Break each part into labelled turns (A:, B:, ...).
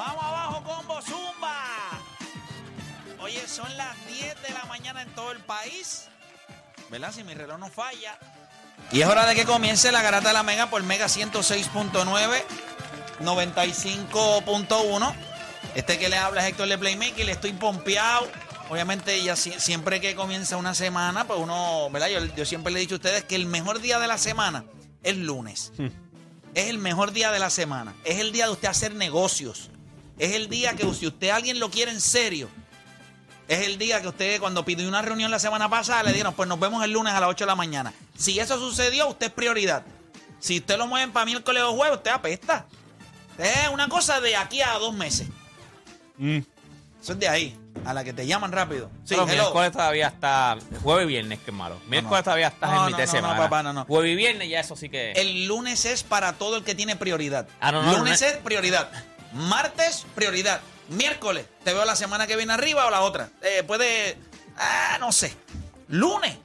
A: Vamos abajo, combo Zumba. Oye, son las 10 de la mañana en todo el país. ¿Verdad? Si mi reloj no falla. Y es hora de que comience la garata de la Mega por Mega 106.9, 95.1. Este que le habla es Héctor de Playmaker, le estoy pompeado. Obviamente, ya si- siempre que comienza una semana, pues uno, ¿verdad? Yo, yo siempre le he dicho a ustedes que el mejor día de la semana es lunes. Es el mejor día de la semana. Es el día de usted hacer negocios. Es el día que si usted alguien lo quiere en serio, es el día que usted cuando pidió una reunión la semana pasada le dijeron, pues nos vemos el lunes a las 8 de la mañana. Si eso sucedió, usted es prioridad. Si usted lo mueven para miércoles o jueves, usted apesta. Es una cosa de aquí a dos meses. Eso es de ahí, a la que te llaman rápido. Sí,
B: Pero miércoles todavía está. Jueves y viernes, que es malo. Miércoles todavía estás
A: No,
B: en
A: no,
B: mitad de
A: no, no,
B: semana.
A: papá, no, no.
B: Jueves y viernes ya eso sí que.
A: El lunes es para todo el que tiene prioridad.
B: Ah, no, no,
A: lunes
B: no.
A: es prioridad. Martes, prioridad. Miércoles, te veo la semana que viene arriba o la otra. Eh, puede. Ah, no sé. Lunes.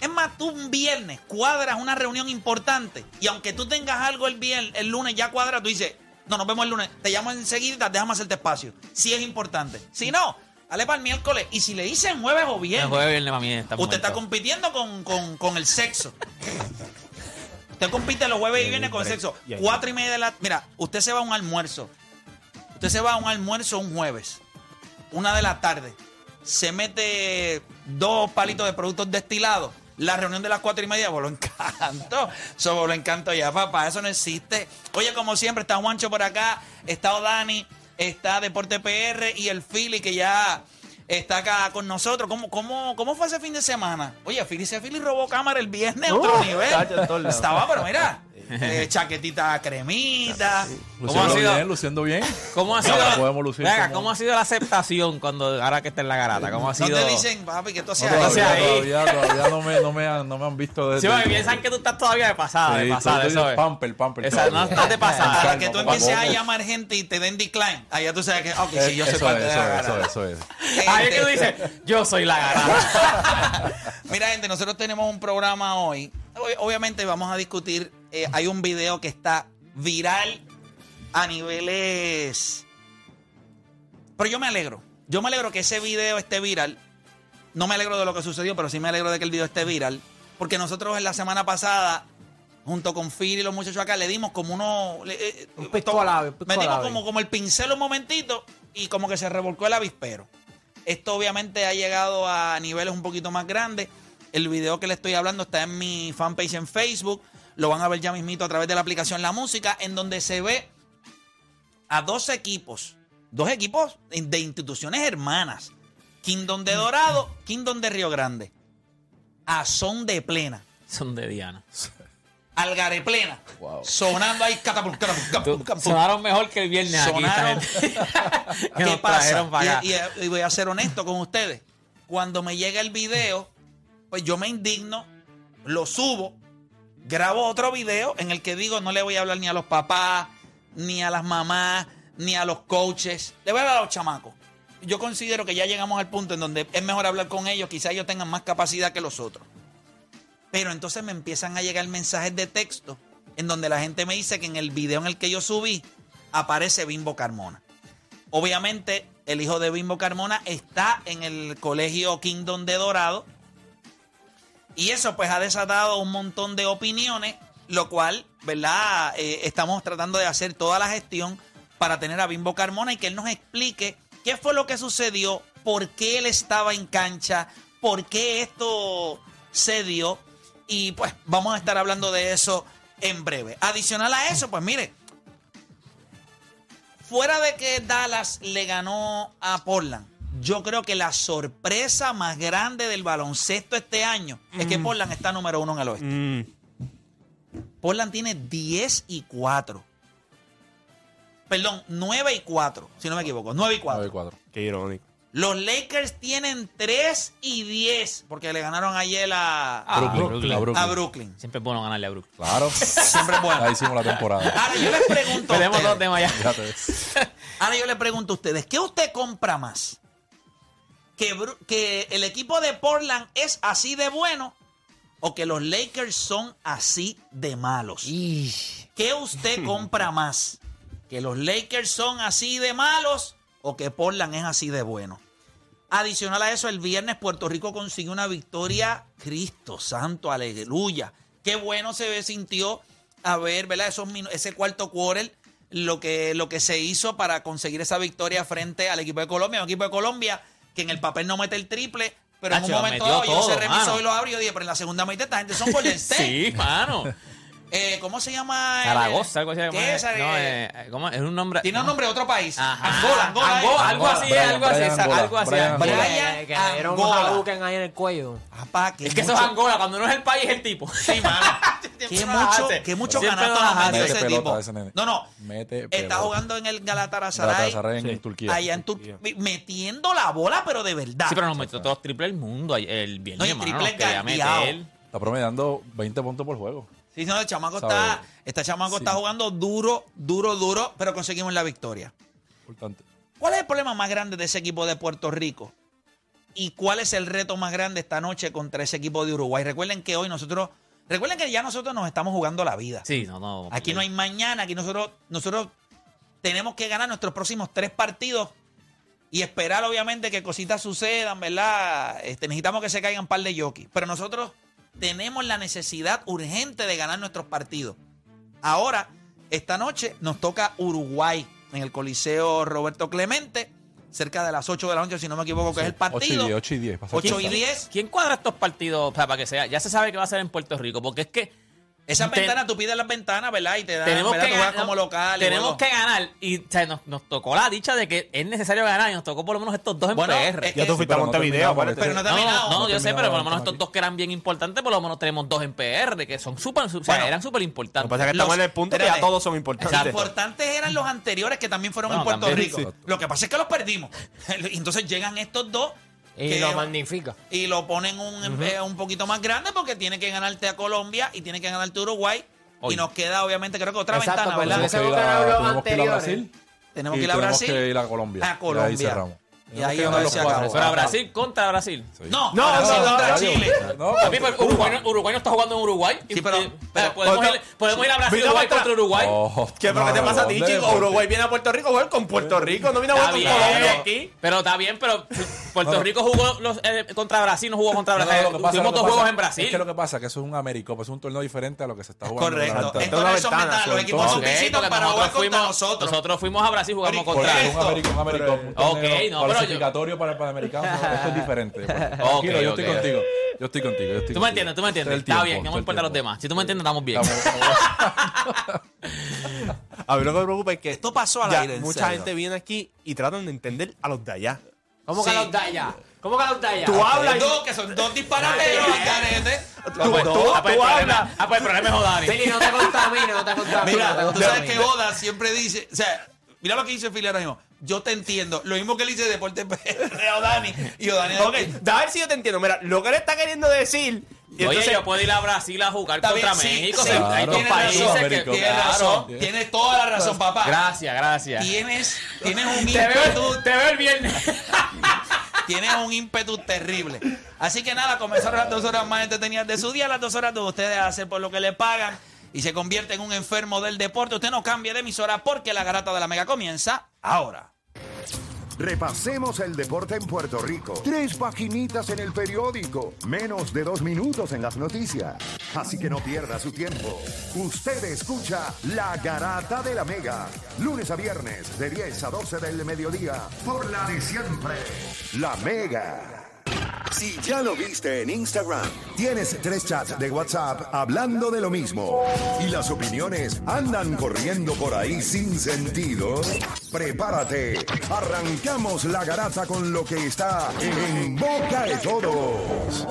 A: Es más, tú un viernes cuadras una reunión importante y aunque tú tengas algo el viernes, el lunes ya cuadra, tú dices, no, nos vemos el lunes, te llamo enseguida, déjame hacerte espacio. Si es importante. Si no, dale para el miércoles. Y si le dicen jueves o
B: el
A: viernes,
B: jueves y viernes está
A: Usted está compitiendo con, con- con el sexo. Usted compite los jueves y viernes con el sexo. Cuatro y media de la... Mira, usted se va a un almuerzo. Usted se va a un almuerzo un jueves. Una de la tarde. Se mete dos palitos de productos destilados. La reunión de las cuatro y media, pues lo encanto. Eso lo encanto ya, papá. Eso no existe. Oye, como siempre, está Juancho por acá. Está Odani. Está Deporte PR y el Philly que ya está acá con nosotros. ¿Cómo, cómo, cómo fue ese fin de semana? Oye, Philly se Philly robó cámara el viernes,
C: Uh,
A: otro nivel.
C: todos lados.
A: Estaba, pero mira, eh, chaquetita cremita.
B: ¿Cómo ha sido?
D: bien, luciendo bien.
B: ¿Cómo ha
D: No,
B: sido?
D: no podemos lucir
B: Venga,
D: como-
B: ¿cómo ha sido la aceptación cuando ahora que está en la garata? ¿Cómo ha
A: No
B: sido?
A: te dicen, papi, que tú
D: No,
A: hacías
D: todavía,
B: Entonces ahí-
D: todavía, todavía no, me, no, me han, no me han visto desde...
B: Sí, porque piensan que tú estás todavía de pasada, de
D: Sí,
B: pasada,
D: estoy-
B: eso es.
D: Pamper, pamper.
B: Esa- no
D: todavía.
B: estás de pasada.
A: Para
D: Calma,
A: que tú empieces a llamar gente y te den decline. Allá tú sabes que, ok, sí, yo soy parte
D: es,
A: de la
D: es, eso
A: garata.
D: es, eso es.
B: Ahí es que tú dices, yo soy la garata.
A: Mira, gente, nosotros tenemos un programa hoy. Ob- Obviamente vamos a discutir. Eh, hay un video que está viral a niveles. Pero yo me alegro. Yo me alegro que ese video esté viral. No me alegro de lo que sucedió, pero sí me alegro de que el video esté viral. Porque nosotros en la semana pasada, junto con Phil y los muchachos acá, le dimos como uno. le- eh,
C: Un pisco a labio, un
A: Metimos como, como el pincel un momentito y como que se revolcó el avispero. Esto obviamente ha llegado a niveles un poquito más grandes. El video que le estoy hablando está en mi fanpage en Facebook. Lo van a ver ya mismito a través de la aplicación La Música, en donde se ve a dos equipos, dos equipos de instituciones hermanas. Kingdom de Dorado, Kingdom de Río Grande. A son de plena.
B: Son de Diana.
A: Algare plena.
D: Wow.
A: Sonando ahí. catapum, catapum, catapum, catapum.
B: Sonaron mejor que el viernes
A: Sonaron.
B: aquí.
A: ¿Qué pasa?
B: trajeron para acá.
A: Y, y- y voy a ser honesto con ustedes. Cuando me llega el video, pues yo me indigno, lo subo, grabo otro video en el que digo no le voy a hablar ni a los papás, ni a las mamás, ni a los coaches. Le voy a hablar a los chamacos. Yo considero que ya llegamos al punto en donde es mejor hablar con ellos, quizás ellos tengan más capacidad que los otros. Pero entonces me empiezan a llegar mensajes de texto en donde la gente me dice que en el video en el que yo subí aparece Bimbo Carmona. Obviamente, el hijo de Bimbo Carmona está en el colegio Kingdom de Dorado. Y eso pues ha desatado un montón de opiniones, lo cual, ¿verdad? Eh, estamos tratando de hacer toda la gestión para tener a Bimbo Carmona y que él nos explique qué fue lo que sucedió, por qué él estaba en cancha, por qué esto se dio. Y pues vamos a estar hablando de eso en breve. Adicional a eso, pues mire, fuera de que Dallas le ganó a Portland, yo creo que la sorpresa más grande del baloncesto este año es que Portland está número uno en el oeste. Portland tiene 10 y 4. Perdón, 9 y 4, si no me equivoco. 9 y 4.
D: 9-4.
C: Qué irónico.
A: Los Lakers tienen 3 y 10 porque le ganaron ayer a,
B: Ah,
D: Brooklyn.
B: Brooklyn.
D: A Brooklyn.
A: a Brooklyn.
B: Siempre es bueno ganarle a Brook.
D: Claro.
A: Siempre es bueno.
D: Ahí hicimos la temporada.
A: Ahora yo les pregunto a
B: Tenemos
A: ustedes,
B: dos temas ya.
A: Ahora yo les pregunto a ustedes, ¿qué usted compra más? ¿Que, que el equipo de Portland es así de bueno o que los Lakers son así de malos? ¿Qué usted compra más? ¿Que los Lakers son así de malos o que Portland es así de bueno? Adicional a eso, el viernes Puerto Rico consiguió una victoria. Cristo santo, aleluya. Qué bueno se sintió a ver, ¿verdad? Esos ese cuarto quarter, lo que, lo que se hizo para conseguir esa victoria frente al equipo de Colombia. Un equipo de Colombia que en el papel no mete el triple, pero en un
B: Nacho,
A: momento dado yo se revisó
B: mano.
A: y lo abrió y dije, pero en la segunda mitad esta gente son Golden State.
B: Sí, mano.
A: Eh, ¿Cómo se llama? el-
B: Zaragoza, algo así.
A: ¿Qué es?
B: No,
A: Eh,
B: eh, ¿cómo? Es un nombre.
A: Tiene un nombre de otro país.
B: Ajá.
A: Angola, Angola.
B: Angola,
A: eh.
B: algo así,
D: Brian,
B: algo así,
D: Brian
B: esa-
D: Angola,
B: algo así.
D: Brian
B: Angola.
D: Angola.
A: Brian
C: Que, que le dieron un
A: Angola.
C: Hadouken ahí en el cuello.
A: Que
B: Es que eso es Angola, cuando no es el país, es el tipo.
A: Sí, mano. que
B: Siempre
A: mucho, que mucho
B: Siempre
A: canasto
B: lo
A: nos
B: hace.
A: mete
D: Mete
A: ese
D: pelota
A: tipo.
D: ese nene.
A: No, no.
D: Mete
A: Está
D: pelota.
A: jugando en el Galatasaray.
D: Galatasaray en
C: Sí.
D: Turquía.
A: Allá en Turquía. Metiendo la bola, pero de verdad.
B: Sí, pero nos metió todos triple el mundo ayer- el viernes,
A: No, y
B: hermano,
A: triple
B: nos quería
A: galdeado.
B: meter.
D: Está promediando 20 puntos por juego.
A: Sí, no, el chamaco
D: Sabe.
A: está, este chamaco
D: Sí.
A: está jugando duro, duro, duro, pero conseguimos la victoria.
D: Importante.
A: ¿Cuál es el problema más grande de ese equipo de Puerto Rico? ¿Y cuál es el reto más grande esta noche contra ese equipo de Uruguay? Recuerden que hoy nosotros, recuerden que ya nosotros nos estamos jugando la vida.
B: Sí, no, no.
A: Aquí no hay mañana, aquí nosotros, nosotros tenemos que ganar nuestros próximos tres partidos y esperar obviamente que cositas sucedan, ¿verdad? Este, necesitamos que se caigan un par de jockeys. Pero nosotros tenemos la necesidad urgente de ganar nuestros partidos. Ahora, esta noche nos toca Uruguay en el Coliseo Roberto Clemente, cerca de las 8 de la noche, si no me equivoco, que es el
D: 8 y
A: partido.
D: 10, 8 y 10. pasa
A: 8 y
D: cuenta.
A: 10.
B: ¿Quién cuadra estos partidos para que sea? Ya se sabe que va a ser en Puerto Rico, porque es que
A: Esas
B: Te-
A: ventanas, tú pides las ventanas, ¿verdad? Y te dan,
B: tenemos
A: ¿verdad?
B: que,
A: Tú juegas
B: ganar,
A: como local. y
B: tenemos que ganar y o sea, nos, nos tocó la dicha de que es necesario ganar y nos tocó por lo menos estos dos en
A: Bueno,
B: PR.
A: eh,
E: Ya tú
A: eh,
E: fuiste a
D: pero no
E: Montevideo, acuérdate.
A: Pero no
B: No,
A: terminado.
B: no,
D: no
B: yo sé, pero por lo menos estos
D: aquí.
B: dos que eran bien importantes, por lo menos tenemos dos en PR, que son súper, o sea,
A: Bueno,
B: eran súper
E: Lo que
B: importantes.
E: pasa es que
A: Los-
E: estamos en el punto que
A: espérate.
E: ya todos son importantes.
A: Importantes eran los anteriores que también fueron
B: Bueno,
A: en Puerto
B: también,
A: Rico.
D: sí.
A: Lo que pasa es que los perdimos. Entonces llegan estos dos
C: Y
A: que-
C: lo magnifica.
A: y lo ponen un, eh, un poquito más grande porque tiene que ganarte a Colombia y tiene que ganarte a Uruguay.
B: Hoy.
A: Y nos queda, obviamente, creo que otra
C: Exacto,
A: ventana, ¿verdad?
D: Tenemos que ir a,
C: los
D: tenemos que ir a. Brasil.
A: Tenemos
D: y
A: que ir a
D: tenemos
A: Brasil.
D: que ir a Colombia.
A: A
D: Y ahí
A: Colombia. Y ahí se
D: cuatro.
A: acabó.
B: Pero a Brasil contra Brasil.
D: Sí.
A: No,
E: No, no,
A: contra
D: no,
A: Chile.
D: No,
B: Uruguay, no- Uruguay no está jugando en Uruguay.
A: Sí, pero-
B: Eh,
A: pero-
B: podemos, ir, podemos ir a Brasil Uruguay
E: contra-
B: contra Uruguay.
D: Oh,
E: ¿Qué, pero ¿qué te
D: no,
E: pasa a ti, chico? Uruguay viene a Puerto Rico a jugar con Puerto Rico. No viene a
B: Está
E: jugar
B: bien,
E: con Colombia aquí.
B: pero está bien, pero Puerto
D: No, no.
B: Rico jugó los, eh, contra Brasil, no jugó contra
D: No, no,
B: Brasil. Tuvimos dos juegos en Brasil.
D: Es que lo que pasa es que eso es un Americopa, es un torneo diferente a lo que se está jugando.
A: Correcto. no son los equipos son visitas para jugar contra
B: fuimos,
A: nosotros.
B: nosotros fuimos a Brasil y jugamos contra Ok, no, pero yo-
D: clasificatorio para el Panamericano, esto es diferente. Tranquilo,
B: Ok,
D: yo estoy contigo. Yo estoy contigo. yo estoy
B: Tú me entiendes, tú me entiendes. Está
D: tiempo,
B: bien, no me importa los demás. Si tú me entiendes, estamos bien.
D: Estamos-
E: A ver, no te preocupes que
A: Esto pasó al
E: ya
A: aire,
E: mucha
A: serio.
E: gente viene aquí y tratan de entender a los de allá.
C: ¿Cómo que
A: Sí.
C: los da allá? ¿Cómo que los da allá?
E: Tú hablas y-
A: Dos, que son dos disparateros, caretes.
E: Tú,
B: Ah, pues,
E: tú-
B: ah, pues,
E: tú
B: problema-
E: hablas.
B: ah, pues el problema es Odani.
C: Fili, no te contamines, no te contamines.
A: Mira, tú sabes que Oda siempre dice, o sea, mira lo que dice Fili ahora mismo. Yo te entiendo. Lo mismo que él dice de Deporte PR a Odani. Y Odani
E: Ok, a ver si yo te entiendo. Mira, lo que él está queriendo decir. y
B: Oye,
E: entonces-
B: yo puedo ir a Brasil a jugar contra
A: sí,
B: México.
A: sí,
D: claro.
B: hay dos países
A: razón,
B: que...
A: Tienes
B: Claro.
A: razón. Tienes toda la razón, papá.
B: Gracias, gracias.
A: Tienes, tienes un
B: Te veo,
A: ímpetu,
B: te veo el viernes.
A: tienes un ímpetu terrible. Así que nada, comenzaron las dos horas más entretenidas de su día, las dos horas de ustedes a hacer por lo que le pagan y se convierte en un enfermo del deporte. Usted no cambie de emisora porque la garata de la mega comienza ahora.
F: Repasemos el deporte en Puerto Rico. Tres paginitas en el periódico. Menos de dos minutos en las noticias. Así que no pierda su tiempo. Usted escucha La Garata de la Mega. Lunes a viernes de 10 a 12 del mediodía. Por la de siempre. La Mega. Si ya lo viste en Instagram, tienes tres chats de WhatsApp hablando de lo mismo y las opiniones andan corriendo por ahí sin sentido, prepárate. Arrancamos la garata con lo que está en boca de todos.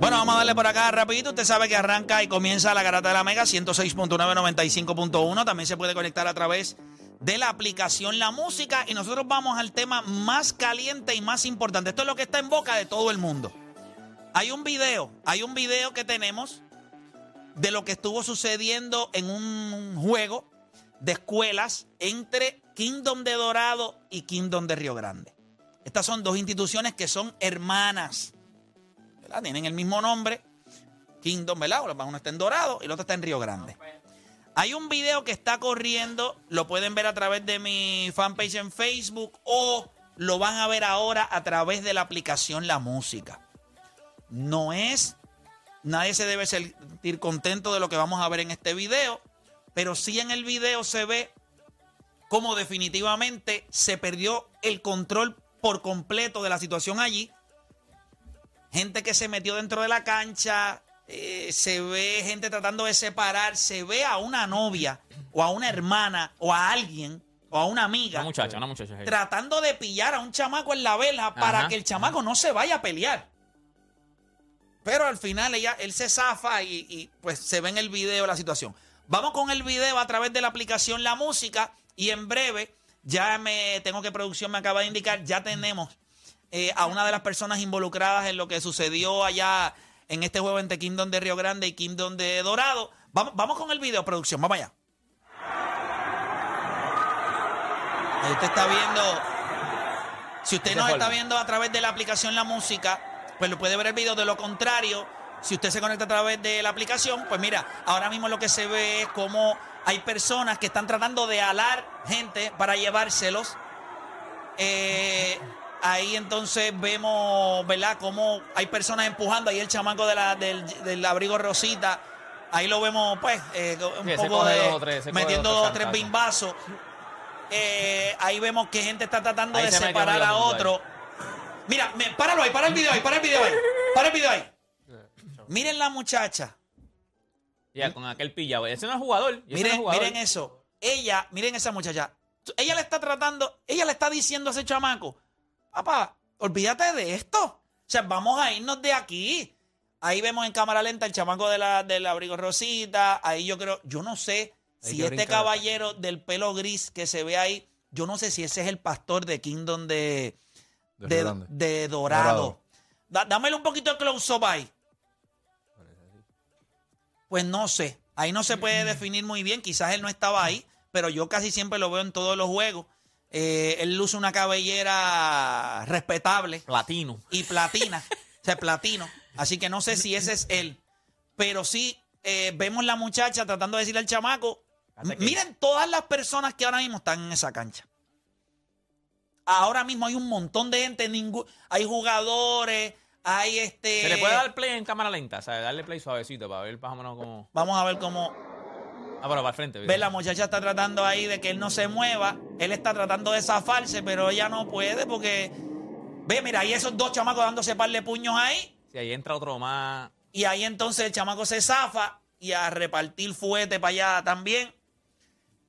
A: Bueno, vamos a darle por acá rapidito. Usted sabe que arranca y comienza la garata de la Mega 106.9, 95.1. También se puede conectar a través la aplicación La Música. Y nosotros vamos al tema más caliente y más importante. Esto es lo que está en boca de todo el mundo. Hay un video, hay un video que tenemos de lo que estuvo sucediendo en un juego de escuelas entre Kingdom de Dorado y Kingdom de Río Grande. Estas son dos instituciones que son hermanas. Tienen el mismo nombre. Kingdom, ¿verdad? Uno está en Dorado y el otro está en Río Grande. Hay un video que está corriendo, lo pueden ver a través de mi fanpage en Facebook o lo van a ver ahora a través de la aplicación La Música. No es, nadie se debe sentir contento de lo que vamos a ver en este video, pero sí en el video se ve cómo definitivamente se perdió el control por completo de la situación allí gente que se metió dentro de la cancha, eh, se ve gente tratando de separar, se ve a una novia o a una hermana o a alguien o a una amiga
B: Una muchacha, una muchacha.
A: tratando de pillar a un chamaco en la vela para
B: Ajá.
A: que el chamaco no se vaya a pelear. Pero al final ella, él se zafa y, y, pues se ve en el video la situación. Vamos con el video a través de la aplicación La Música y en breve, ya me tengo que producción me acaba de indicar, ya tenemos eh, a una de las personas involucradas en lo que sucedió allá en este juego entre Kingdom de Río Grande y Kingdom de Dorado. Vamos, vamos con el video, producción, vamos allá. Ahí usted está viendo. Si usted nos está viendo a través de la aplicación La Música, pues lo puede ver el video. De lo contrario, si usted se conecta a través de la aplicación, pues mira, ahora mismo lo que se ve es como hay personas que están tratando de alar gente para llevárselos. Eh, ahí entonces vemos, ¿verdad? Como hay personas empujando. Ahí el chamaco de la- del, del abrigo rosita. Ahí lo vemos, pues, eh, un
B: Sí,
A: poco de.
B: dos tres,
A: metiendo
B: dos o tres
A: bimbazos. Eh, ahí vemos que gente está tratando
B: Ahí
A: de
B: se
A: separar a otro. Mira, me- páralo ahí, para el video ahí, para el video ahí. Para el video ahí. Miren la muchacha.
B: Ya, con aquel pillado. Ese no es jugador. no
A: Miren,
B: jugador.
A: miren eso. Ella, miren esa muchacha. Ella le está tratando, ella le está diciendo a ese chamaco, papá, olvídate de esto. O sea, vamos a irnos de aquí. Ahí vemos en cámara lenta el chamaco de la, del abrigo rosita. Ahí yo creo, yo no sé si este
C: brincar.
A: caballero del pelo gris que se ve ahí, yo no sé si ese es el pastor de Kingdom de,
D: De
A: Dorado.
D: Dorado.
A: Da- dámele un poquito de close-up ahí. Pues no sé. Ahí no se puede definir muy bien. Quizás él no estaba ahí, pero yo casi siempre lo veo en todos los juegos. Eh, él luce una cabellera respetable
B: Platino.
A: y platina. o sea, platino. Así que no sé si ese es él. Pero sí eh, vemos la muchacha tratando de decirle al chamaco. Miren todas las personas que ahora mismo están en esa cancha. Ahora mismo hay un montón de gente, hay jugadores, hay este.
B: Se le puede dar play en cámara lenta. O sea, darle play suavecito para ver más o menos cómo.
A: Vamos a ver cómo.
B: Ah, pero para el frente.
A: Ve, la muchacha está tratando ahí de que él no se mueva. Él está tratando de zafarse, pero ella no puede porque. Ve, mira, hay esos dos chamacos dándose par de puños ahí.
B: Si ahí entra otro más.
A: Y ahí entonces el chamaco se zafa y a repartir fuete para allá también.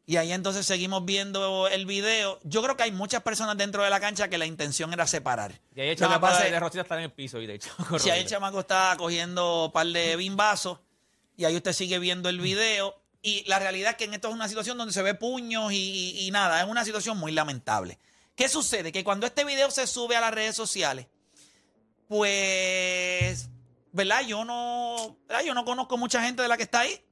A: Y ahí entonces seguimos viendo el video. Yo creo que hay muchas personas dentro de la cancha que la intención era separar.
B: Y ahí el chamaco de, de Rosita está en el piso. Y de hecho,
A: Si ahí el chamaco está cogiendo un par de bimbazos y ahí usted sigue viendo el video. Y la realidad es que en esto es una situación donde se ve puños y, nada, es una situación muy lamentable. ¿Qué sucede? Que cuando este video se sube a las redes sociales, pues, ¿verdad? Yo no, ¿verdad? Yo no conozco mucha gente de la que está ahí.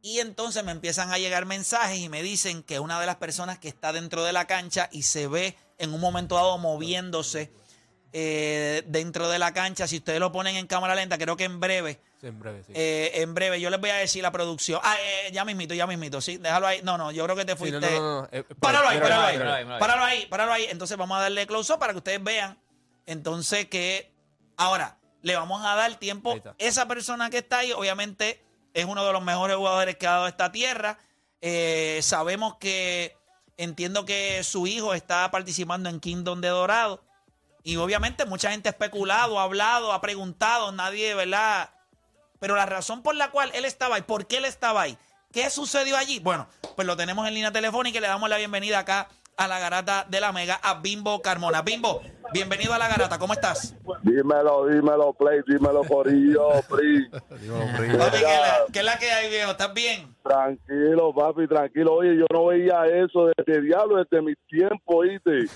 A: Y entonces me empiezan a llegar mensajes y me dicen que una de las personas que está dentro de la cancha y se ve en un momento dado moviéndose eh, dentro de la cancha, si ustedes lo ponen en cámara lenta, creo que en breve,
C: Sí, en breve, sí.
A: eh, en breve yo les voy a decir la producción. Ah, eh, ya mismito, ya mismito, sí, déjalo ahí. No, no, yo creo que te
C: Sí,
A: fuiste.
C: no, no, no, no, eh,
A: Páralo ahí, páralo ahí, páralo ahí, páralo ahí. Entonces vamos a darle close up para que ustedes vean. Entonces que ahora le vamos a dar tiempo. Esa persona que está ahí, obviamente, es uno de los mejores jugadores que ha dado esta tierra. Eh, sabemos que entiendo que su hijo está participando en Kingdom de Dorado. Y obviamente mucha gente ha especulado, ha hablado, ha preguntado, nadie, ¿verdad? Pero la razón por la cual él estaba ahí, ¿por qué él estaba ahí? ¿Qué sucedió allí? Bueno, pues lo tenemos en línea telefónica y le damos la bienvenida acá a la garata de la Mega, a Bimbo Carmona. Bimbo, bienvenido a la garata, ¿cómo estás?
G: Dímelo, dímelo, Play, dímelo, Corillo, Pri.
D: Dímelo, Pri.
A: Papi, ¿qué, es la, qué es la que hay, viejo? ¿Estás bien?
G: Tranquilo, papi, tranquilo. Oye, yo no veía eso desde diablo, desde mi tiempo, ¿viste?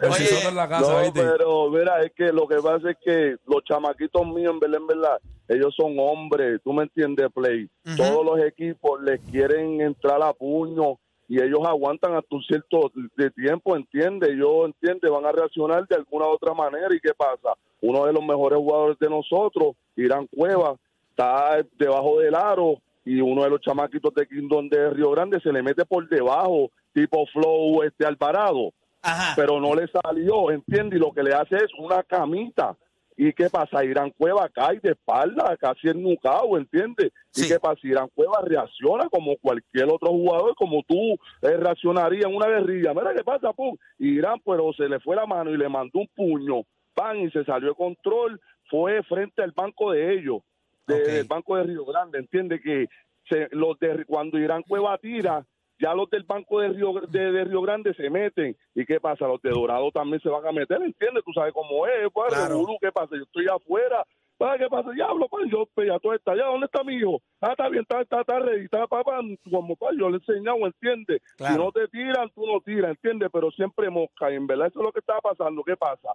A: Oye,
D: sisoto en la casa,
G: no,
D: ¿viste?
G: pero mira, es que lo que pasa es que los chamaquitos míos, en verdad, en verdad, ellos son hombres, tú me entiendes, Play. Todos los equipos les quieren entrar a puño y ellos aguantan hasta un cierto de tiempo, ¿entiendes? Yo, entiende, van a reaccionar de alguna u otra manera. ¿Y qué pasa? Uno de los mejores jugadores de nosotros, Irán Cueva, está debajo del aro y uno de los chamaquitos de Kingdom de Río Grande se le mete por debajo, tipo flow este Alvarado
A: Ajá.
G: pero no le salió, ¿entiendes? Y lo que le hace es una camita. ¿Y qué pasa? Irán Cueva cae de espalda, casi ennucado, ¿entiendes?
A: Sí.
G: ¿Y qué pasa? Irán Cueva reacciona como cualquier otro jugador, como tú eh, reaccionarías en una guerrilla. Mira qué pasa, pum. Irán, pero se le fue la mano y le mandó un puño, pan, y se salió de control. Fue frente al banco de ellos, de- del banco de Río Grande, ¿entiendes? Que se, los de, cuando Irán Cueva tira, ya los del banco de Río, de, de Río Grande se meten. ¿Y qué pasa? Los de Dorado también se van a meter, ¿entiendes? Tú sabes cómo es, pues,
A: Claro.
G: ¿qué pasa? Yo estoy afuera. Ah, ¿Qué pasa? Diablo, pues, yo, pues, ya todo está allá. ¿Dónde está mi hijo? Ah, está bien, está, está, está ready, está, papá, como pa, yo le he enseñado, ¿entiendes?
A: Claro.
G: Si no te tiran, tú no tiras, ¿entiendes? Pero siempre mosca, y en verdad eso es lo que está pasando. ¿Qué pasa?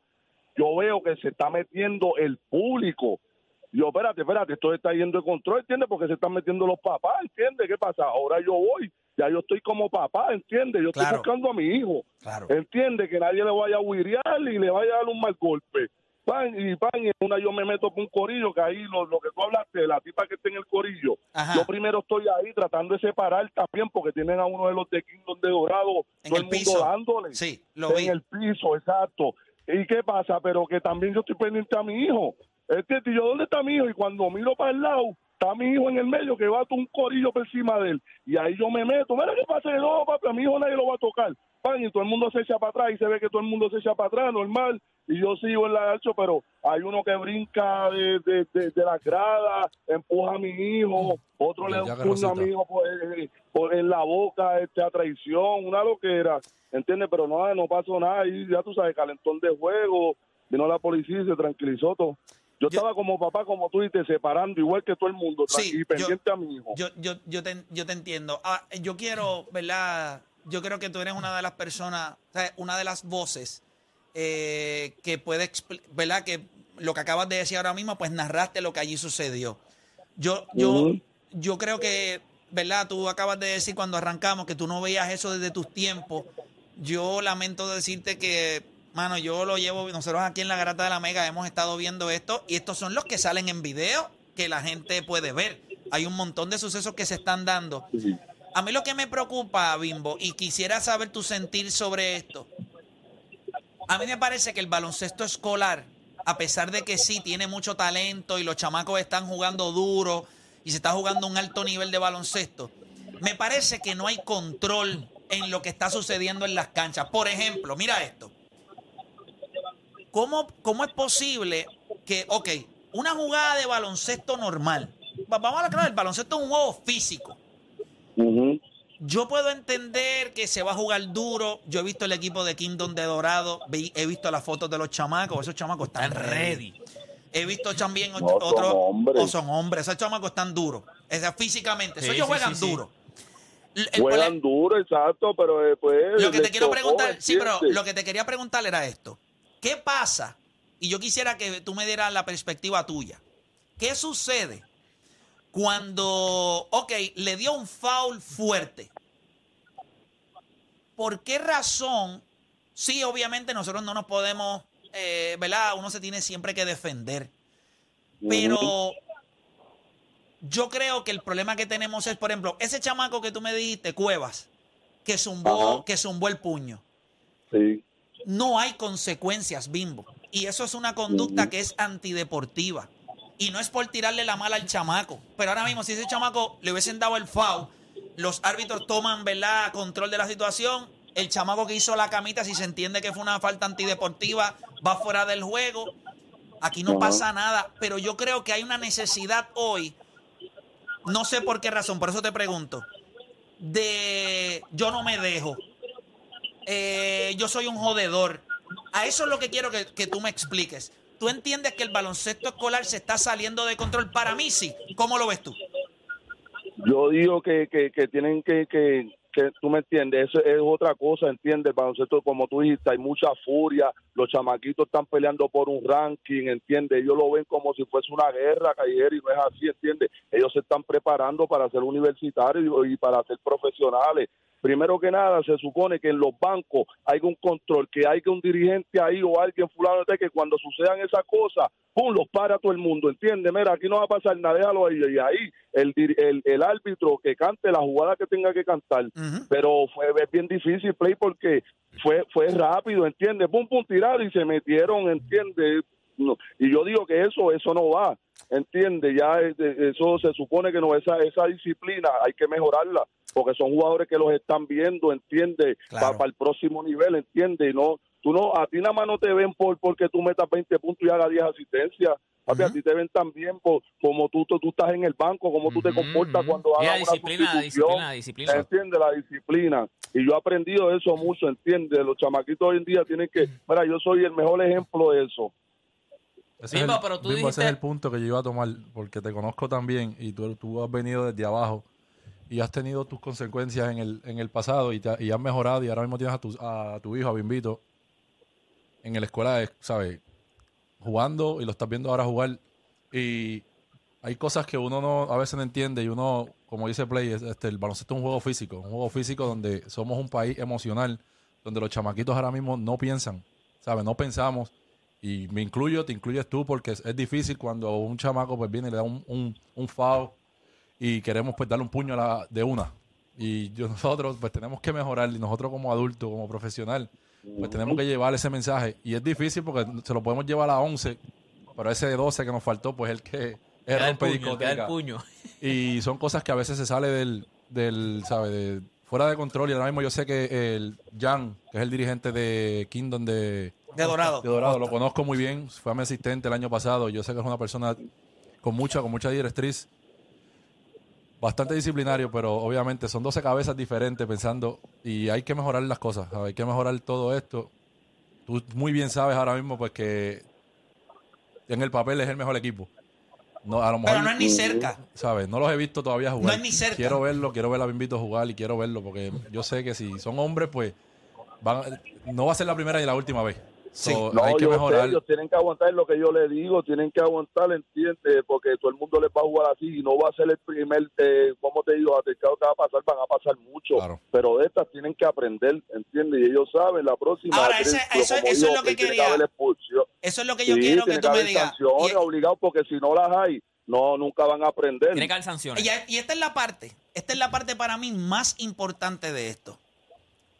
G: Yo veo que se está metiendo el público. Yo, espérate, espérate, esto está yendo de control, ¿entiendes? Porque se están metiendo los papás, ¿entiendes? ¿Qué pasa? Ahora yo voy, ya yo estoy como papá, ¿entiendes? Yo
A: Claro.
G: estoy buscando a mi hijo,
A: Claro.
G: ¿entiendes? Que nadie le vaya a huirear y le vaya a dar un mal golpe. Pan, y pan, y en una yo me meto por un corillo, que ahí lo, lo que tú hablaste, la tipa que está en el corillo.
A: Ajá.
G: Yo primero estoy ahí tratando de separar también, porque tienen a uno de los de Kingdom de Dorado,
A: En
G: todo
A: el
G: el, mundo
A: piso.
G: dándole
A: Sí, lo
G: en
A: vi.
G: el piso, exacto. ¿Y qué pasa? Pero que también yo estoy pendiente a mi hijo. Y yo, ¿dónde está mi hijo? Y cuando miro para el lado, está mi hijo en el medio que va a un corillo por encima de él. Y ahí yo me meto, mira qué pasa, no, papi, a mi hijo nadie lo va a tocar. Pan, y todo el mundo se echa para atrás y se ve que todo el mundo se echa para atrás, normal. Y yo sigo en la ancho, pero hay uno que brinca de, de, de, de la grada, empuja a mi hijo, otro le puño a mi hijo por, por- en la boca, este, a traición, una loquera, ¿entiendes? Pero no, no pasó nada, y ya tú sabes, calentón de juego, vino la policía y se tranquilizó todo. Yo,
A: Yo-
G: estaba como papá, como tú dices, separando, igual que todo el mundo,
A: Sí,
G: y
A: yo-
G: pendiente a mi hijo.
A: Yo, yo, yo, te, yo te entiendo. Ah, yo quiero, ¿verdad? Yo creo que tú eres una de las personas, o sea, una de las voces eh, que puede, ¿verdad? Que lo que acabas de decir ahora mismo, pues narraste lo que allí sucedió. Yo, yo, yo creo que, ¿verdad? Tú acabas de decir cuando arrancamos que tú no veías eso desde tus tiempos. Yo lamento decirte que, mano, yo lo llevo, nosotros aquí en la Garata de la Mega hemos estado viendo esto y estos son los que salen en video que la gente puede ver. Hay un montón de sucesos que se están dando.
G: Sí.
A: A mí lo que me preocupa, Bimbo, y quisiera saber tu sentir sobre esto. A mí me parece que el baloncesto escolar, a pesar de que sí tiene mucho talento y los chamacos están jugando duro y se está jugando un alto nivel de baloncesto, me parece que no hay control en lo que está sucediendo en las canchas. Por ejemplo, mira esto. ¿Cómo, cómo es posible que, ok, una jugada de baloncesto normal, va- vamos a aclarar, el baloncesto es un juego físico. Yo puedo entender que se va a jugar duro. Yo he visto el equipo de Kingdom de Dorado. vi- He visto las fotos de los chamacos. Esos chamacos están ready. He visto también
G: No, son
A: otros.
G: hombres.
A: O son hombres. Esos chamacos están duros. O sea, físicamente.
B: Sí,
A: ellos
B: sí,
A: juegan
B: sí, sí.
A: duro. El- el
G: Juegan
A: prole-
G: duro, exacto, pero pues...
A: lo que te quiero preguntar, sí, pero lo que te quería preguntar era esto. ¿Qué pasa? Y yo quisiera que tú me dieras la perspectiva tuya. ¿Qué sucede cuando, ok, le dio un foul fuerte? ¿Por qué razón? Sí, obviamente nosotros no nos podemos, eh, ¿verdad? Uno se tiene siempre que defender. Pero yo creo que el problema que tenemos es, por ejemplo, ese chamaco que tú me dijiste, Cuevas, que zumbó,
G: Ajá.
A: que zumbó el puño.
G: Sí.
A: No hay consecuencias, bimbo. Y eso es una conducta que es antideportiva. Y no es por tirarle la mala al chamaco. Pero ahora mismo, si ese chamaco le hubiesen dado el foul, los árbitros toman, ¿verdad?, control de la situación. El chamaco que hizo la camita, si se entiende que fue una falta antideportiva, va fuera del juego. Aquí no pasa nada. Pero yo creo que hay una necesidad hoy, no sé por qué razón, por eso te pregunto, de yo no me dejo eh, yo soy un jodedor. A eso es lo que quiero que, tú me expliques. ¿Tú entiendes que el baloncesto escolar se está saliendo de control? Para mí sí. ¿Cómo lo ves tú?
G: Yo digo que, que, que tienen que, que, que, tú me entiendes, eso es otra cosa, entiendes, el baloncesto, como tú dijiste, hay mucha furia, los chamaquitos están peleando por un ranking, entiendes, ellos lo ven como si fuese una guerra callejera y no es así, entiendes, ellos se están preparando para ser universitarios y para ser profesionales. Primero que nada, se supone que en los bancos hay un control, que hay un dirigente ahí o alguien fulano de que cuando sucedan esas cosas, ¡pum!, los para todo el mundo, ¿entiendes? Mira, aquí no va a pasar nada, déjalo ahí. Y ahí el, el, el árbitro que cante la jugada que tenga que cantar. Pero fue bien difícil, Play, porque fue fue rápido, ¿entiendes? Pum, pum, tirar y se metieron, ¿entiendes? No, y yo digo que eso eso no va, ¿entiendes? Ya eh, eso se supone que no, esa, esa disciplina hay que mejorarla, porque son jugadores que los están viendo, ¿entiendes?
A: Claro.
G: Para el próximo nivel, ¿entiendes? Y no, tú no, a ti nada más no te ven por porque tú metas 20 puntos y hagas 10 asistencias. Papi, a
A: Ujú.
G: ti te ven también por como tú, tú, tú estás en el banco, como tú te comportas
B: ujú.
G: cuando
B: Y la
G: hagas una
B: disciplina, la disciplina, disciplina.
G: Entiende la disciplina. Y yo he aprendido eso mucho, entiende. Los chamaquitos hoy en día tienen que. Mira, yo soy el mejor ejemplo de eso.
D: Ese, es, el,
B: pero tú
D: ese es el punto que yo iba a tomar, porque te conozco también y tú, tú has venido desde abajo y has tenido tus consecuencias en el, en el pasado y, te- y has mejorado y ahora mismo tienes a tu, a tu hijo, a Bimbito, en la escuela, ¿sabes? Jugando y lo estás viendo ahora jugar y hay cosas que uno no a veces no entiende y uno, como dice Play, es, este, el baloncesto es un juego físico, un juego físico donde somos un país emocional, donde los chamaquitos ahora mismo no piensan, ¿sabes? No pensamos y me incluyo, te incluyes tú, porque es, difícil cuando un chamaco pues viene y le da un, un, un y queremos pues darle un puño a la, de una. Y nosotros pues tenemos que mejorar y nosotros como adultos, como profesional, pues tenemos que llevar ese mensaje. Y es difícil porque se lo podemos llevar a 11, pero ese de 12 que nos faltó pues el que es
B: el puño.
D: Y son cosas que a veces se sale del, del ¿sabes? De, fuera de control. Y ahora mismo yo sé que el Jan, que es el dirigente de Kingdom de,
A: De Dorado.
D: de Dorado, lo conozco muy bien. Fue mi asistente el año pasado. Yo sé que es una persona con mucha, con mucha directriz. Bastante disciplinario, pero obviamente son 12 cabezas diferentes pensando y hay que mejorar las cosas, hay que mejorar todo esto. Tú muy bien sabes ahora mismo pues que en el papel es el mejor equipo. No, a lo mejor,
A: Pero no es ni cerca.
D: ¿sabes? No los he visto todavía jugar.
A: No es ni cerca.
D: Quiero verlo, quiero ver a Bimbito jugar y quiero verlo porque yo sé que si son hombres, pues van, no va a ser la primera y la última vez.
A: Sí.
D: So,
G: No,
D: hay que
G: yo sé,
D: mejorar.
G: ellos tienen que aguantar lo que yo les digo, tienen que aguantar, ¿entiendes? Porque todo el mundo les va a jugar así y no va a ser el primer, eh, ¿cómo te digo? Atentado que va a pasar, van a pasar mucho.
D: Claro.
G: Pero de estas tienen que aprender, ¿entiendes? Y ellos saben, la próxima.
A: Ahora, ese- eso-
G: como
A: es lo que quería.
G: expulsión.
A: Eso es lo que yo
G: Sí,
A: quiero que tú me
G: haber
A: digas.
G: sanciones
A: Y-
G: obligados, porque si no las hay, no, nunca van a aprender.
B: Tiene que haber sanciones.
A: Y, y esta es la parte, esta es la parte para mí más importante de esto.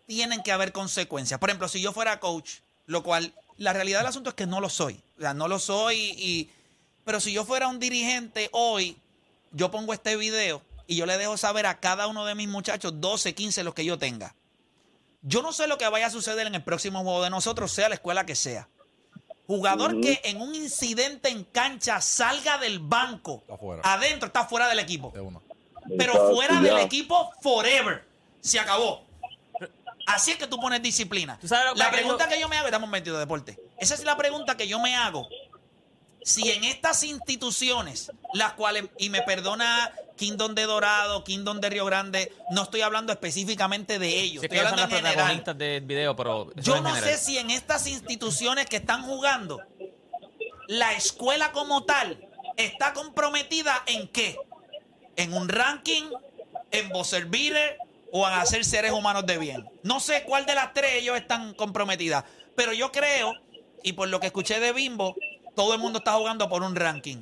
A: Tienen que haber consecuencias. Por ejemplo, si yo fuera coach, lo cual la realidad del asunto es que no lo soy. O sea, no lo soy y pero si yo fuera un dirigente hoy, yo pongo este video y yo le dejo saber a cada uno de mis muchachos 12, 15 los que yo tenga. Yo no sé lo que vaya a suceder en el próximo juego de nosotros, sea la escuela que sea. Jugador que en un incidente en cancha salga del banco,
D: Está fuera.
A: adentro está fuera del equipo
D: De uno.
A: pero fuera
G: ya.
A: del equipo forever. Se acabó. Así es que tú pones disciplina.
B: ¿Tú sabes lo que
A: la pregunta que yo me hago, estamos metidos de deporte. Esa es la pregunta que yo me hago. Si en estas instituciones, las cuales, y me perdona Kingdom de Dorado, Kingdom de Río Grande, no estoy hablando específicamente de ellos,
B: que
A: estoy
B: son
A: hablando
B: las
A: en general.
B: protagonistas del video, pero
A: Yo no sé si en estas instituciones que están jugando, la escuela como tal está comprometida en qué? En un ranking, en buzzer beater o en hacer seres humanos de bien. No sé cuál de las tres ellos están comprometidas, pero yo creo, y por lo que escuché de Bimbo, todo el mundo está jugando por un ranking.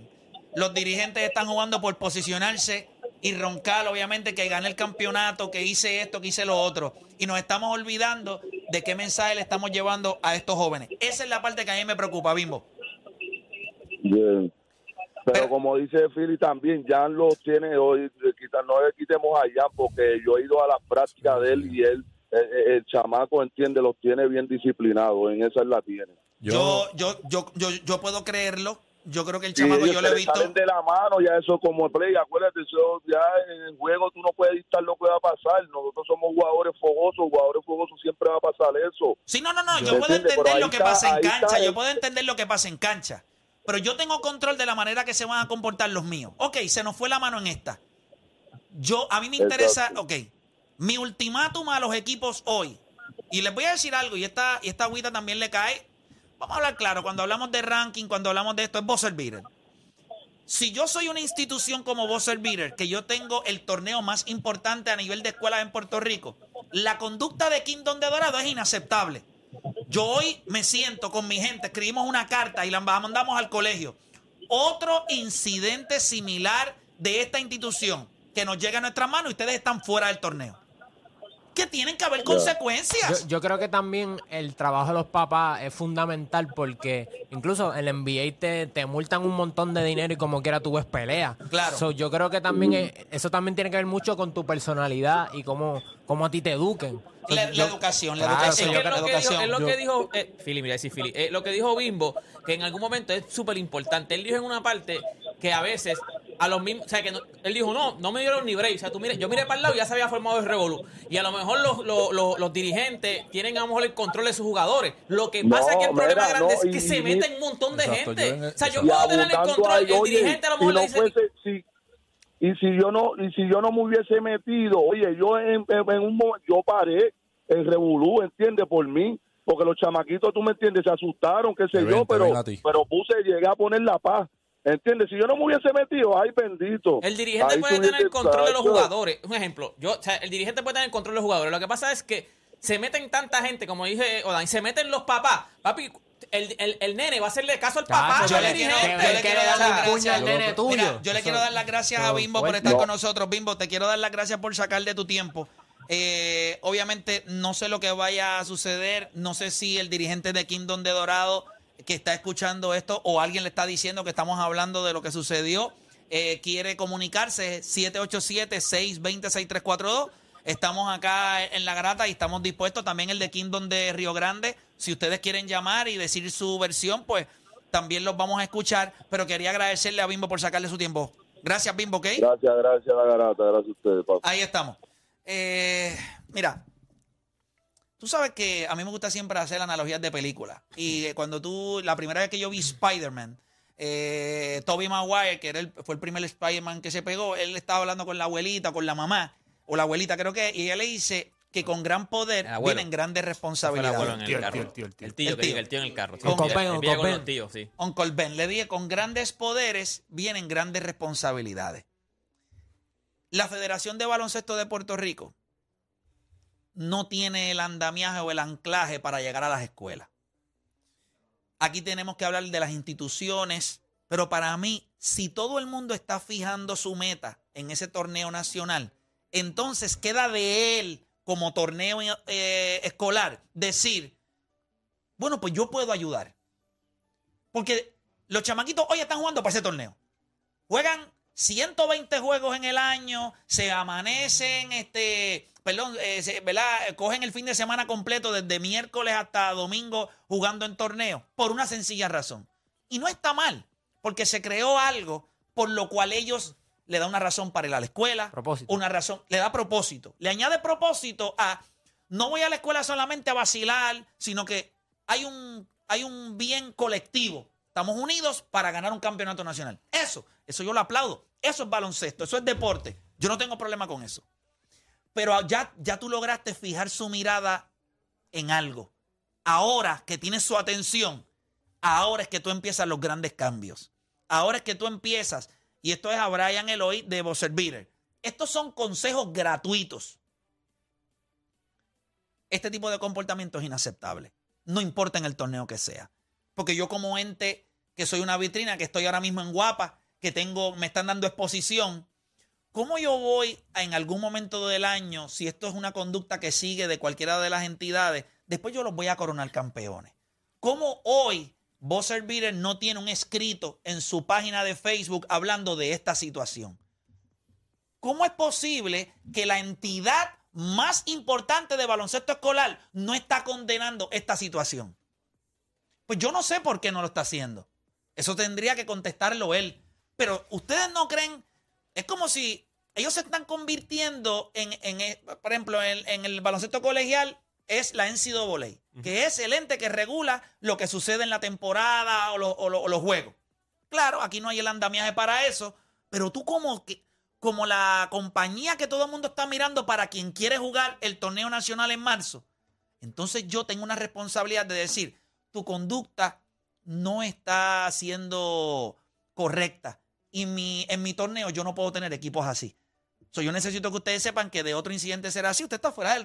A: Los dirigentes están jugando por posicionarse y roncar, obviamente, que gané el campeonato, que hice esto, que hice lo otro. Y nos estamos olvidando de qué mensaje le estamos llevando a estos jóvenes. Esa es la parte que a mí me preocupa, Bimbo.
G: Bien. Pero,
A: Pero-
G: como dice Philly también, Jan lo tiene hoy, le quita- no le quitemos a Jan porque yo he ido a las prácticas de él y él, el, el chamaco, entiende, los tiene bien disciplinados, en esa él la tiene.
A: Yo, yo, yo, yo, yo puedo creerlo. Yo creo que el chamaco yo lo he
G: le
A: visto.
G: salen de la mano, ya eso como play, acuérdate, eso ya en el juego tú no puedes dictar lo que va a pasar. Nosotros somos jugadores fogosos, jugadores fogosos siempre va a pasar eso.
A: Sí, no, no, no. Yo
G: ¿Me
A: puedo entender lo que
G: está-
A: pasa en
G: está
A: cancha. Yo puedo entender lo que pasa en cancha. Pero yo tengo control de la manera que se van a comportar los míos. Ok, se nos fue la mano en esta. Yo, a mí me interesa,
G: Exacto.
A: ok, mi ultimátum a los equipos hoy. Y les voy a decir algo, y esta, y esta agüita también le cae. Vamos a hablar claro, cuando hablamos de ranking, cuando hablamos de esto, es buzzer beater. Si yo soy una institución como Buzzer Beater, que yo tengo el torneo más importante a nivel de escuelas en Puerto Rico, la conducta de Kingdom de Dorado es inaceptable. Yo hoy me siento con mi gente, escribimos una carta y la mandamos al colegio. Otro incidente similar de esta institución que nos llega a nuestras manos y ustedes están fuera del torneo. Que tienen que haber consecuencias.
C: Yo, yo creo que también el trabajo de los papás es fundamental porque incluso en el NBA te, te multan un montón de dinero y como quiera tú ves pelea.
A: Claro.
C: So, yo creo que también es- eso también tiene que ver mucho con tu personalidad y cómo, cómo a ti te eduquen.
A: La- educación, la
C: Claro,
A: educación.
B: Es lo que dijo, es lo
D: Yo-
B: que dijo eh, Philly, mira, sí, Philly, eh, lo que dijo Bimbo, que en algún momento es súper importante. Él dijo en una parte que a veces a los mismos, o sea, que no- él dijo, no, no me dieron ni break. O sea, tú mire, yo miré para el lado y ya se había formado el revolú. Y a lo mejor los, los, los, los dirigentes tienen a lo mejor el control de sus jugadores. Lo que
G: No,
B: pasa es que el problema
G: mira,
B: grande
G: no,
B: es que
G: y-
B: se
G: y-
B: meten un montón de
D: Exacto,
B: gente.
D: yo
B: o sea, yo puedo tener el control,
G: ahí,
B: el
G: oye,
B: dirigente a lo mejor
G: no
B: le dice...
G: fuese- y si yo no y si yo no me hubiese metido oye yo en, en- en un momento yo paré el revolú entiende por mí porque los chamaquitos tú me entiendes se asustaron qué sé
D: Te
G: yo pero pero puse llegué a poner la paz entiendes si yo no me hubiese metido ay bendito.
B: El dirigente
G: Ahí
B: puede tener el control de los jugadores. Un ejemplo, yo, o sea, el dirigente puede tener el control de los jugadores. Lo que pasa es que se meten tanta gente, como dice Odan, se meten los papás. Papi, el, el, el nene va a hacerle caso al papá.
A: Yo le quiero, dar las gracias.
C: al nene tuyo.
A: Mira, yo le quiero dar las gracias a Bimbo por estar
G: No.
A: con nosotros. Bimbo, te quiero dar las gracias por sacar de tu tiempo. Eh, obviamente no sé lo que vaya a suceder. No sé si el dirigente de Kingdom de Dorado que está escuchando esto o alguien le está diciendo que estamos hablando de lo que sucedió. eh, quiere comunicarse, 787-620-6342. Estamos acá en La Grata y estamos dispuestos. También el de Kingdom de Río Grande. Si ustedes quieren llamar y decir su versión, pues también los vamos a escuchar. Pero quería agradecerle a Bimbo por sacarle su tiempo. Gracias, Bimbo, ¿ok?
G: Gracias, gracias, la garata. Gracias a ustedes, papá.
A: Ahí estamos. Eh, mira, tú sabes que a mí me gusta siempre hacer analogías de películas. Y cuando tú, la primera vez que yo vi Spider-Man, eh, Tobey Maguire, que era el- fue el primer Spider-Man que se pegó, él estaba hablando con la abuelita, con la mamá, o la abuelita creo que, y ella le dice que con gran poder
B: El
A: vienen grandes
B: el
A: responsabilidades.
B: abuelo en el
C: Tío, el
B: carro.
C: tío, el tío, el tío.
B: El tío,
A: El
B: el en el carro. sí.
C: Uncle
B: Él-
C: Ben,
B: él
C: Uncle
B: vive con
C: Ben.
B: los tíos, sí.
A: Uncle Ben le dije, con grandes poderes vienen grandes responsabilidades. La Federación de Baloncesto de Puerto Rico no tiene el andamiaje o el anclaje para llegar a las escuelas. Aquí tenemos que hablar de las instituciones, pero para mí, si todo el mundo está fijando su meta en ese torneo nacional, entonces queda de él como torneo eh, escolar decir, bueno, pues yo puedo ayudar. Porque los chamaquitos hoy están jugando para ese torneo. Juegan 120 juegos en el año, se amanecen, este, perdón, eh, se- ¿verdad? Cogen el fin de semana completo desde miércoles hasta domingo jugando en torneo por una sencilla razón. Y no está mal, porque se creó algo por lo cual ellos le da una razón para ir a la escuela,
C: Propósito.
A: una razón, le da propósito, le añade propósito a no voy a la escuela solamente a vacilar, sino que hay un, hay un bien colectivo. Estamos unidos para ganar un campeonato nacional. Eso, eso yo lo aplaudo. Eso es baloncesto, eso es deporte. Yo no tengo problema con eso. Pero ya, ya tú lograste fijar su mirada en algo. Ahora que tienes su atención, ahora es que tú empiezas los grandes cambios. Ahora es que tú empiezas, y esto es a Brian Eloy de Beater. Estos son consejos gratuitos. Este tipo de comportamiento es inaceptable. No importa en el torneo que sea. Porque yo como ente que soy una vitrina, que estoy ahora mismo en Guapa, que tengo, me están dando exposición, ¿cómo yo voy a, en algún momento del año, si esto es una conducta que sigue de cualquiera de las entidades, después yo los voy a coronar campeones? ¿Cómo hoy Buzzer Beater no tiene un escrito en su página de Facebook hablando de esta situación? ¿Cómo es posible que la entidad más importante de baloncesto escolar no está condenando esta situación? Pues yo no sé por qué no lo está haciendo. Eso tendría que contestarlo él. Pero ustedes no creen, es como si ellos se están convirtiendo en, eh, por ejemplo, en el baloncesto colegial es la NCAA, que es el ente que regula lo que sucede en la temporada o, lo- o lo- o los juegos. Claro, aquí no hay el andamiaje para eso, pero tú como que como la compañía que todo el mundo está mirando para quien quiere jugar el torneo nacional en marzo, entonces yo tengo una responsabilidad de decir, tu conducta no está siendo correcta y mi, en mi torneo yo no puedo tener equipos así. So, yo necesito que ustedes sepan que de otro incidente será así. Usted está fuera del